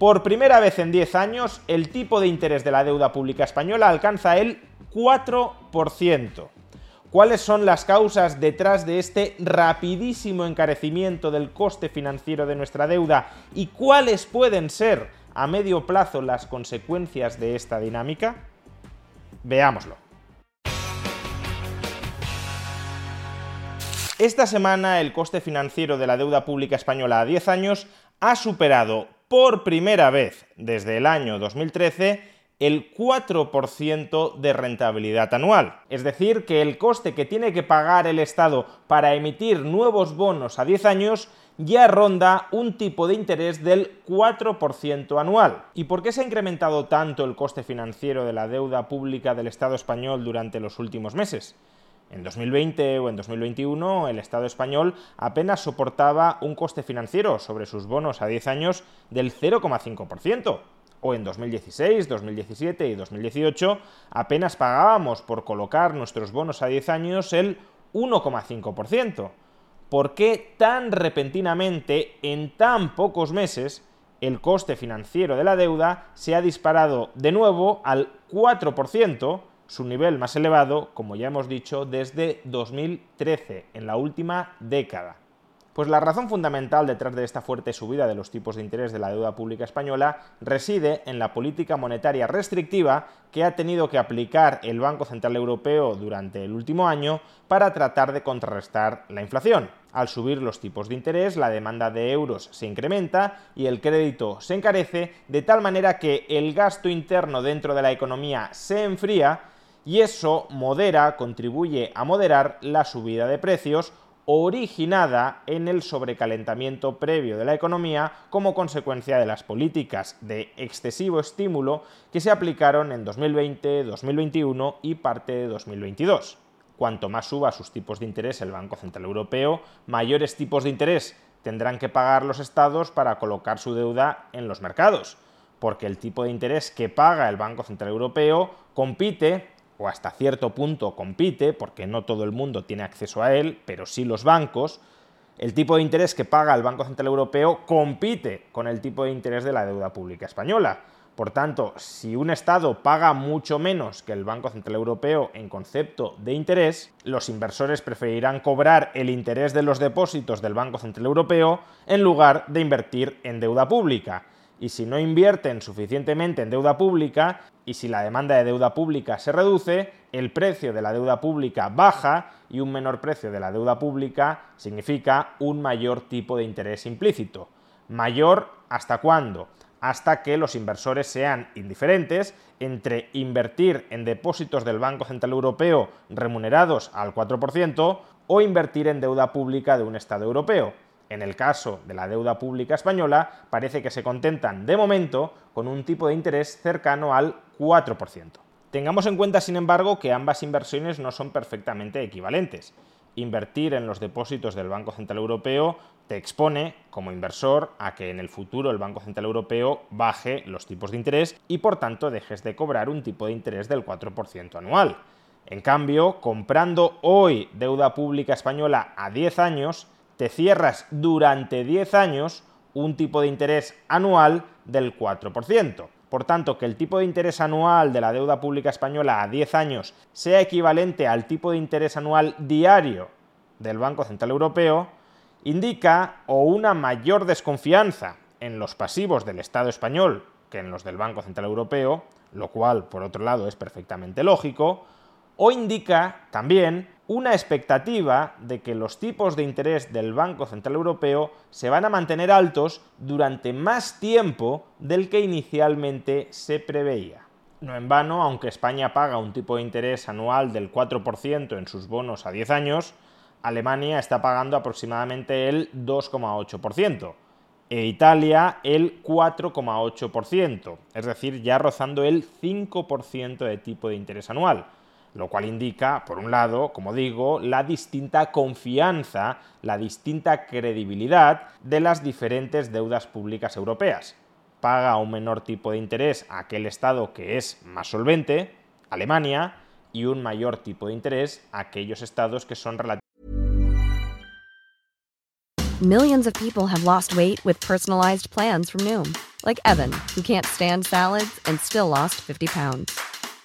Por primera vez en 10 años, el tipo de interés de la deuda pública española alcanza el 4%. ¿Cuáles son las causas detrás de este rapidísimo encarecimiento del coste financiero de nuestra deuda y cuáles pueden ser a medio plazo las consecuencias de esta dinámica? Veámoslo. Esta semana el coste financiero de la deuda pública española a 10 años ha superado por primera vez desde el año 2013 el 4% de rentabilidad anual. Es decir, que el coste que tiene que pagar el Estado para emitir nuevos bonos a 10 años ya ronda un tipo de interés del 4% anual. ¿Y por qué se ha incrementado tanto el coste financiero de la deuda pública del Estado español durante los últimos meses? En 2020 o en 2021 el Estado español apenas soportaba un coste financiero sobre sus bonos a 10 años del 0,5%. O en 2016, 2017 y 2018 apenas pagábamos por colocar nuestros bonos a 10 años el 1,5%. ¿Por qué tan repentinamente, en tan pocos meses, el coste financiero de la deuda se ha disparado de nuevo al 4%? Su nivel más elevado, como ya hemos dicho, desde 2013, en la última década. Pues la razón fundamental detrás de esta fuerte subida de los tipos de interés de la deuda pública española reside en la política monetaria restrictiva que ha tenido que aplicar el Banco Central Europeo durante el último año para tratar de contrarrestar la inflación. Al subir los tipos de interés, la demanda de euros se incrementa y el crédito se encarece de tal manera que el gasto interno dentro de la economía se enfría y eso modera, contribuye a moderar la subida de precios originada en el sobrecalentamiento previo de la economía como consecuencia de las políticas de excesivo estímulo que se aplicaron en 2020, 2021 y parte de 2022. Cuanto más suba sus tipos de interés el Banco Central Europeo, mayores tipos de interés tendrán que pagar los estados para colocar su deuda en los mercados, porque el tipo de interés que paga el Banco Central Europeo compite o hasta cierto punto compite, porque no todo el mundo tiene acceso a él, pero sí los bancos, el tipo de interés que paga el Banco Central Europeo compite con el tipo de interés de la deuda pública española. Por tanto, si un Estado paga mucho menos que el Banco Central Europeo en concepto de interés, los inversores preferirán cobrar el interés de los depósitos del Banco Central Europeo en lugar de invertir en deuda pública y si no invierten suficientemente en deuda pública y si la demanda de deuda pública se reduce, el precio de la deuda pública baja y un menor precio de la deuda pública significa un mayor tipo de interés implícito. ¿Mayor hasta cuándo? Hasta que los inversores sean indiferentes entre invertir en depósitos del Banco Central Europeo remunerados al 4% o invertir en deuda pública de un Estado europeo. En el caso de la deuda pública española, parece que se contentan de momento con un tipo de interés cercano al 4%. Tengamos en cuenta, sin embargo, que ambas inversiones no son perfectamente equivalentes. Invertir en los depósitos del Banco Central Europeo te expone, como inversor, a que en el futuro el Banco Central Europeo baje los tipos de interés y por tanto dejes de cobrar un tipo de interés del 4% anual. En cambio, comprando hoy deuda pública española a 10 años, te cierras durante 10 años un tipo de interés anual del 4%. Por tanto, que el tipo de interés anual de la deuda pública española a 10 años sea equivalente al tipo de interés anual diario del Banco Central Europeo, indica o una mayor desconfianza en los pasivos del Estado español que en los del Banco Central Europeo, lo cual, por otro lado, es perfectamente lógico, o indica también una expectativa de que los tipos de interés del Banco Central Europeo se van a mantener altos durante más tiempo del que inicialmente se preveía. No en vano, aunque España paga un tipo de interés anual del 4% en sus bonos a 10 años, Alemania está pagando aproximadamente el 2,8%. e Italia el 4,8%, es decir, ya rozando el 5% de tipo de interés anual, lo cual indica, por un lado, como digo, la distinta confianza, la distinta credibilidad de las diferentes deudas públicas europeas. Paga un menor tipo de interés aquel Estado que es más solvente, Alemania, y un mayor tipo de interés aquellos estados que son relativamente Millions of people have lost weight with personalized plans from Noom, like Evan, who can't stand salads and still lost 50 pounds.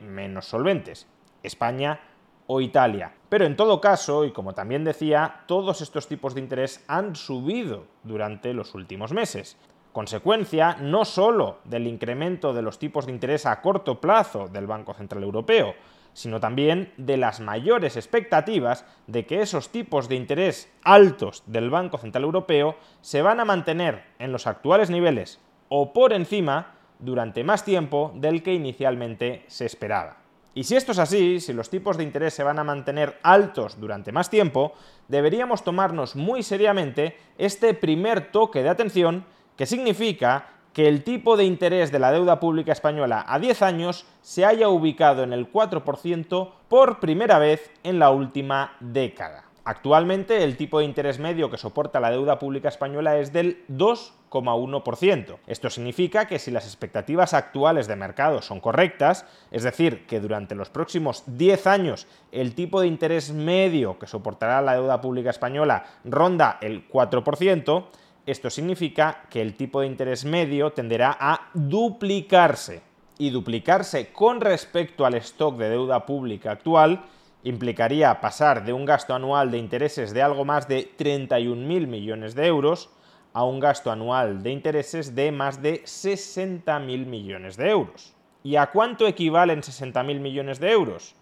Menos solventes, España o Italia. Pero en todo caso, y como también decía, todos estos tipos de interés han subido durante los últimos meses. Consecuencia no solo del incremento de los tipos de interés a corto plazo del Banco Central Europeo, sino también de las mayores expectativas de que esos tipos de interés altos del Banco Central Europeo se van a mantener en los actuales niveles o por encima durante más tiempo del que inicialmente se esperaba. Y si esto es así, si los tipos de interés se van a mantener altos durante más tiempo, deberíamos tomarnos muy seriamente este primer toque de atención que significa que el tipo de interés de la deuda pública española a 10 años se haya ubicado en el 4% por primera vez en la última década. Actualmente el tipo de interés medio que soporta la deuda pública española es del 2,1%. Esto significa que si las expectativas actuales de mercado son correctas, es decir, que durante los próximos 10 años el tipo de interés medio que soportará la deuda pública española ronda el 4%, esto significa que el tipo de interés medio tenderá a duplicarse. Y duplicarse con respecto al stock de deuda pública actual implicaría pasar de un gasto anual de intereses de algo más de 31.000 millones de euros a un gasto anual de intereses de más de 60.000 millones de euros. ¿Y a cuánto equivalen 60.000 millones de euros?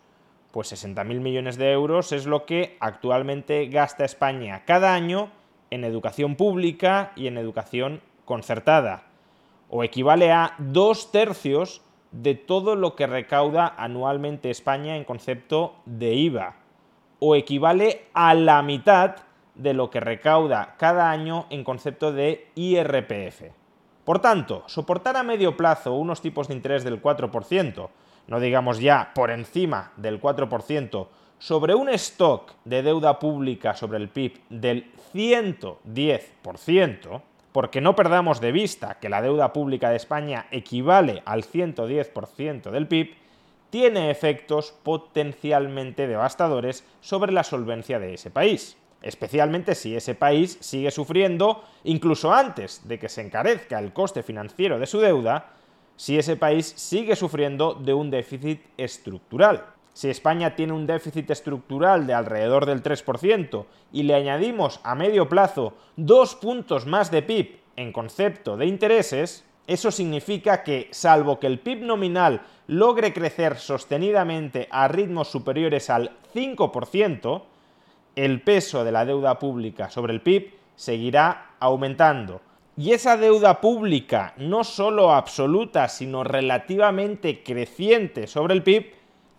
Pues 60.000 millones de euros es lo que actualmente gasta España cada año en educación pública y en educación concertada, o equivale a dos tercios de todo lo que recauda anualmente España en concepto de IVA, o equivale a la mitad de lo que recauda cada año en concepto de IRPF. Por tanto, soportar a medio plazo unos tipos de interés del 4%, no digamos ya por encima del 4%, sobre un stock de deuda pública sobre el PIB del 110%, porque no perdamos de vista que la deuda pública de España equivale al 110% del PIB, tiene efectos potencialmente devastadores sobre la solvencia de ese país, especialmente si ese país sigue sufriendo, incluso antes de que se encarezca el coste financiero de su deuda, si ese país sigue sufriendo de un déficit estructural. Si España tiene un déficit estructural de alrededor del 3% y le añadimos a medio plazo dos puntos más de PIB en concepto de intereses, eso significa que, salvo que el PIB nominal logre crecer sostenidamente a ritmos superiores al 5%, el peso de la deuda pública sobre el PIB seguirá aumentando. Y esa deuda pública, no solo absoluta, sino relativamente creciente sobre el PIB,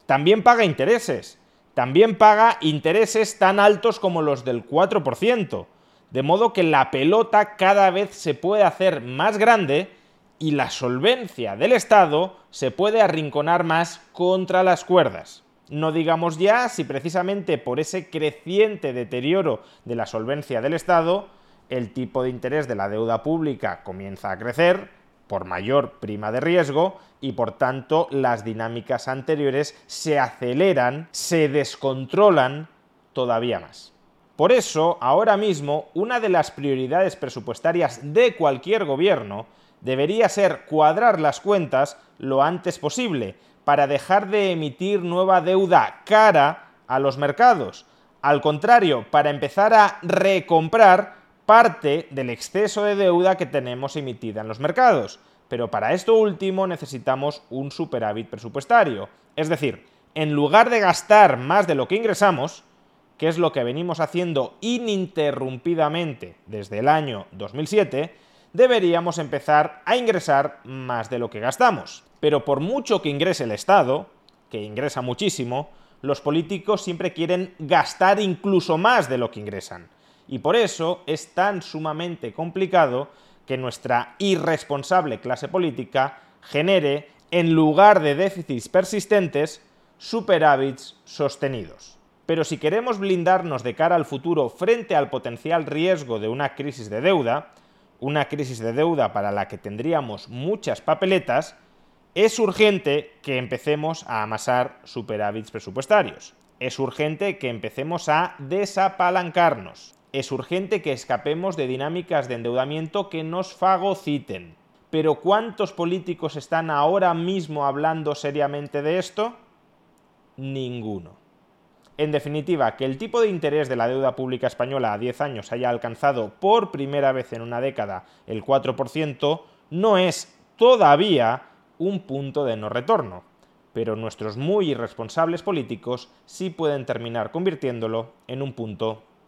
también paga intereses. También paga intereses tan altos como los del 4%. De modo que la pelota cada vez se puede hacer más grande y la solvencia del Estado se puede arrinconar más contra las cuerdas. No digamos ya si precisamente por ese creciente deterioro de la solvencia del Estado, el tipo de interés de la deuda pública comienza a crecer por mayor prima de riesgo y por tanto las dinámicas anteriores se aceleran, se descontrolan todavía más. Por eso, ahora mismo, una de las prioridades presupuestarias de cualquier gobierno debería ser cuadrar las cuentas lo antes posible para dejar de emitir nueva deuda cara a los mercados. Al contrario, para empezar a recomprar parte del exceso de deuda que tenemos emitida en los mercados. Pero para esto último necesitamos un superávit presupuestario. Es decir, en lugar de gastar más de lo que ingresamos, que es lo que venimos haciendo ininterrumpidamente desde el año 2007, deberíamos empezar a ingresar más de lo que gastamos. Pero por mucho que ingrese el Estado, que ingresa muchísimo, los políticos siempre quieren gastar incluso más de lo que ingresan y por eso es tan sumamente complicado que nuestra irresponsable clase política genere, en lugar de déficits persistentes, superávits sostenidos. Pero si queremos blindarnos de cara al futuro frente al potencial riesgo de una crisis de deuda, una crisis de deuda para la que tendríamos muchas papeletas, es urgente que empecemos a amasar superávits presupuestarios. Es urgente que empecemos a desapalancarnos es urgente que escapemos de dinámicas de endeudamiento que nos fagociten. Pero ¿cuántos políticos están ahora mismo hablando seriamente de esto? Ninguno. En definitiva, que el tipo de interés de la deuda pública española a 10 años haya alcanzado por primera vez en una década el 4% no es todavía un punto de no retorno, pero nuestros muy irresponsables políticos sí pueden terminar convirtiéndolo en un punto